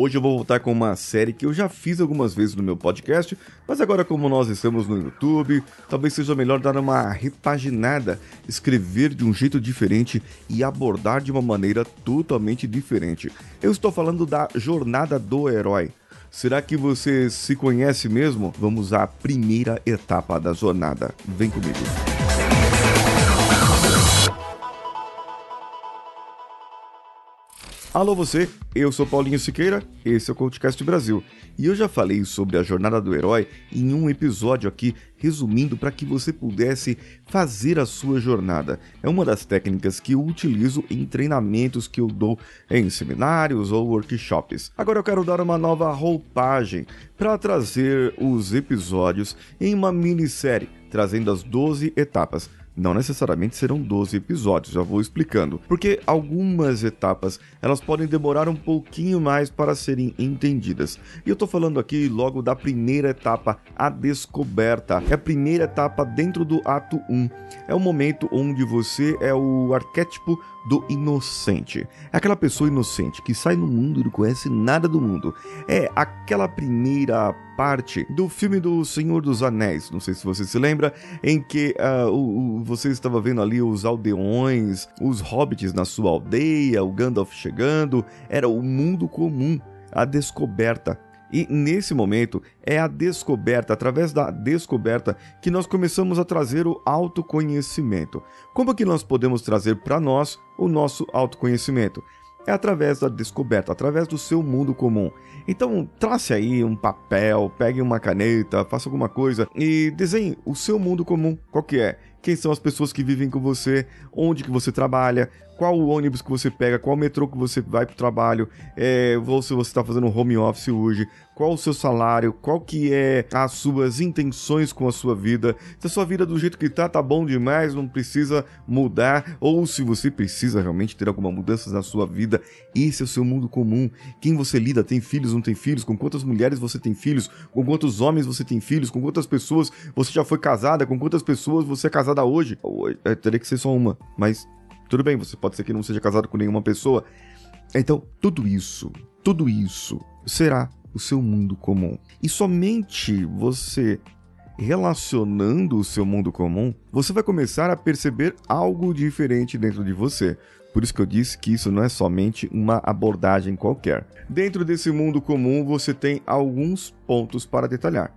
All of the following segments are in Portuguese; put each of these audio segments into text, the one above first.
Hoje eu vou voltar com uma série que eu já fiz algumas vezes no meu podcast, mas agora como nós estamos no YouTube, talvez seja melhor dar uma repaginada, escrever de um jeito diferente e abordar de uma maneira totalmente diferente. Eu estou falando da jornada do herói. Será que você se conhece mesmo? Vamos à primeira etapa da jornada. Vem comigo. Alô você, eu sou Paulinho Siqueira, esse é o CoachCast Brasil. E eu já falei sobre a jornada do herói em um episódio aqui, resumindo para que você pudesse fazer a sua jornada. É uma das técnicas que eu utilizo em treinamentos que eu dou em seminários ou workshops. Agora eu quero dar uma nova roupagem para trazer os episódios em uma minissérie, trazendo as 12 etapas não necessariamente serão 12 episódios, já vou explicando. Porque algumas etapas, elas podem demorar um pouquinho mais para serem entendidas. E eu tô falando aqui logo da primeira etapa, a descoberta. É a primeira etapa dentro do ato 1. É o momento onde você é o arquétipo do inocente. É aquela pessoa inocente que sai no mundo e não conhece nada do mundo. É aquela primeira parte do filme do Senhor dos Anéis, não sei se você se lembra, em que uh, o, você estava vendo ali os aldeões, os hobbits na sua aldeia, o Gandalf chegando, era o mundo comum, a descoberta. E nesse momento é a descoberta, através da descoberta, que nós começamos a trazer o autoconhecimento. Como que nós podemos trazer para nós o nosso autoconhecimento? É através da descoberta, através do seu mundo comum. Então, trace aí um papel, pegue uma caneta, faça alguma coisa e desenhe o seu mundo comum. Qual que é? Quem são as pessoas que vivem com você? Onde que você trabalha? qual o ônibus que você pega, qual o metrô que você vai para o trabalho, é, ou se você está fazendo home office hoje, qual o seu salário, qual que é as suas intenções com a sua vida. Se a sua vida do jeito que tá, tá bom demais, não precisa mudar, ou se você precisa realmente ter alguma mudança na sua vida, esse é o seu mundo comum. Quem você lida, tem filhos, não tem filhos, com quantas mulheres você tem filhos, com quantos homens você tem filhos, com quantas pessoas você já foi casada, com quantas pessoas você é casada hoje. É, teria que ser só uma, mas tudo bem, você pode ser que não seja casado com nenhuma pessoa. Então, tudo isso, tudo isso será o seu mundo comum. E somente você relacionando o seu mundo comum, você vai começar a perceber algo diferente dentro de você. Por isso que eu disse que isso não é somente uma abordagem qualquer. Dentro desse mundo comum, você tem alguns pontos para detalhar.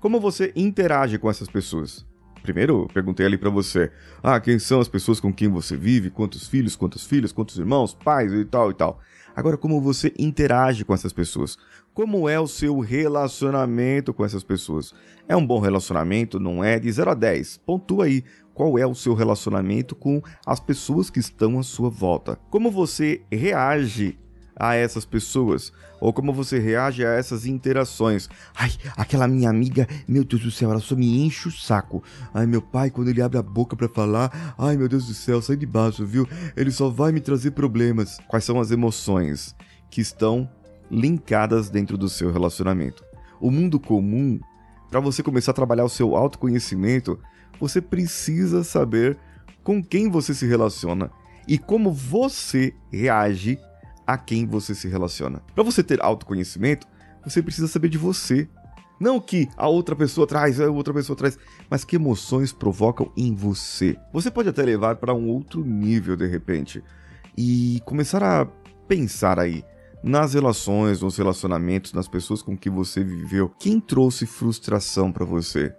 Como você interage com essas pessoas? Primeiro, eu perguntei ali para você: ah, quem são as pessoas com quem você vive, quantos filhos, quantas filhas, quantos irmãos, pais e tal e tal. Agora, como você interage com essas pessoas? Como é o seu relacionamento com essas pessoas? É um bom relacionamento? Não é? De 0 a 10. Pontua aí qual é o seu relacionamento com as pessoas que estão à sua volta. Como você reage a essas pessoas? Ou como você reage a essas interações? Ai, aquela minha amiga, meu Deus do céu, ela só me enche o saco. Ai, meu pai, quando ele abre a boca para falar, ai, meu Deus do céu, sai de baixo, viu? Ele só vai me trazer problemas. Quais são as emoções que estão linkadas dentro do seu relacionamento? O mundo comum, para você começar a trabalhar o seu autoconhecimento, você precisa saber com quem você se relaciona e como você reage a quem você se relaciona. Para você ter autoconhecimento, você precisa saber de você. Não que a outra pessoa traz, a outra pessoa traz, mas que emoções provocam em você. Você pode até levar para um outro nível de repente e começar a pensar aí nas relações, nos relacionamentos, nas pessoas com que você viveu. Quem trouxe frustração para você?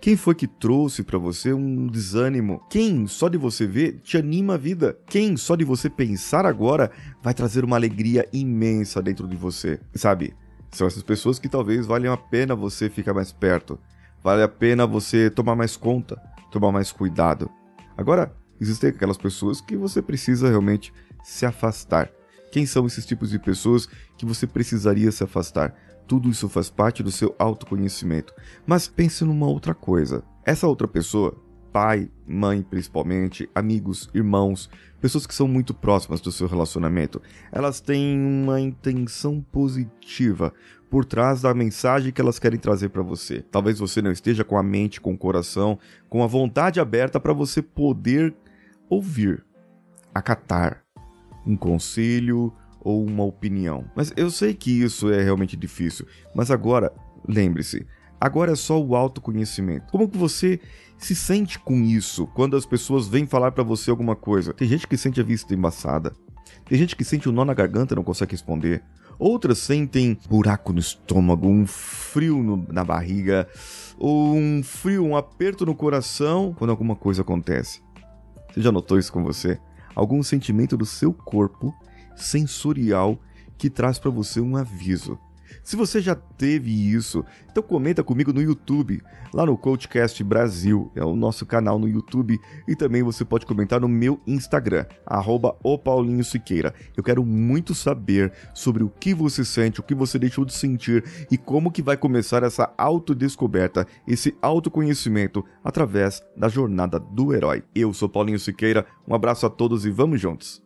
Quem foi que trouxe para você um desânimo? Quem, só de você ver, te anima a vida? Quem, só de você pensar agora, vai trazer uma alegria imensa dentro de você? Sabe? São essas pessoas que talvez valham a pena você ficar mais perto. Vale a pena você tomar mais conta, tomar mais cuidado. Agora, existem aquelas pessoas que você precisa realmente se afastar. Quem são esses tipos de pessoas que você precisaria se afastar? Tudo isso faz parte do seu autoconhecimento. Mas pense numa outra coisa. Essa outra pessoa, pai, mãe principalmente, amigos, irmãos, pessoas que são muito próximas do seu relacionamento, elas têm uma intenção positiva por trás da mensagem que elas querem trazer para você. Talvez você não esteja com a mente, com o coração, com a vontade aberta para você poder ouvir, acatar um conselho ou uma opinião. Mas eu sei que isso é realmente difícil, mas agora, lembre-se, agora é só o autoconhecimento. Como que você se sente com isso quando as pessoas vêm falar para você alguma coisa? Tem gente que sente a vista embaçada. Tem gente que sente um nó na garganta e não consegue responder. Outras sentem buraco no estômago, um frio no, na barriga, ou um frio, um aperto no coração quando alguma coisa acontece. Você já notou isso com você? Algum sentimento do seu corpo sensorial que traz para você um aviso. Se você já teve isso, então comenta comigo no YouTube, lá no Coachcast Brasil, é o nosso canal no YouTube, e também você pode comentar no meu Instagram, arroba Siqueira. Eu quero muito saber sobre o que você sente, o que você deixou de sentir e como que vai começar essa autodescoberta, esse autoconhecimento através da jornada do herói. Eu sou Paulinho Siqueira, um abraço a todos e vamos juntos!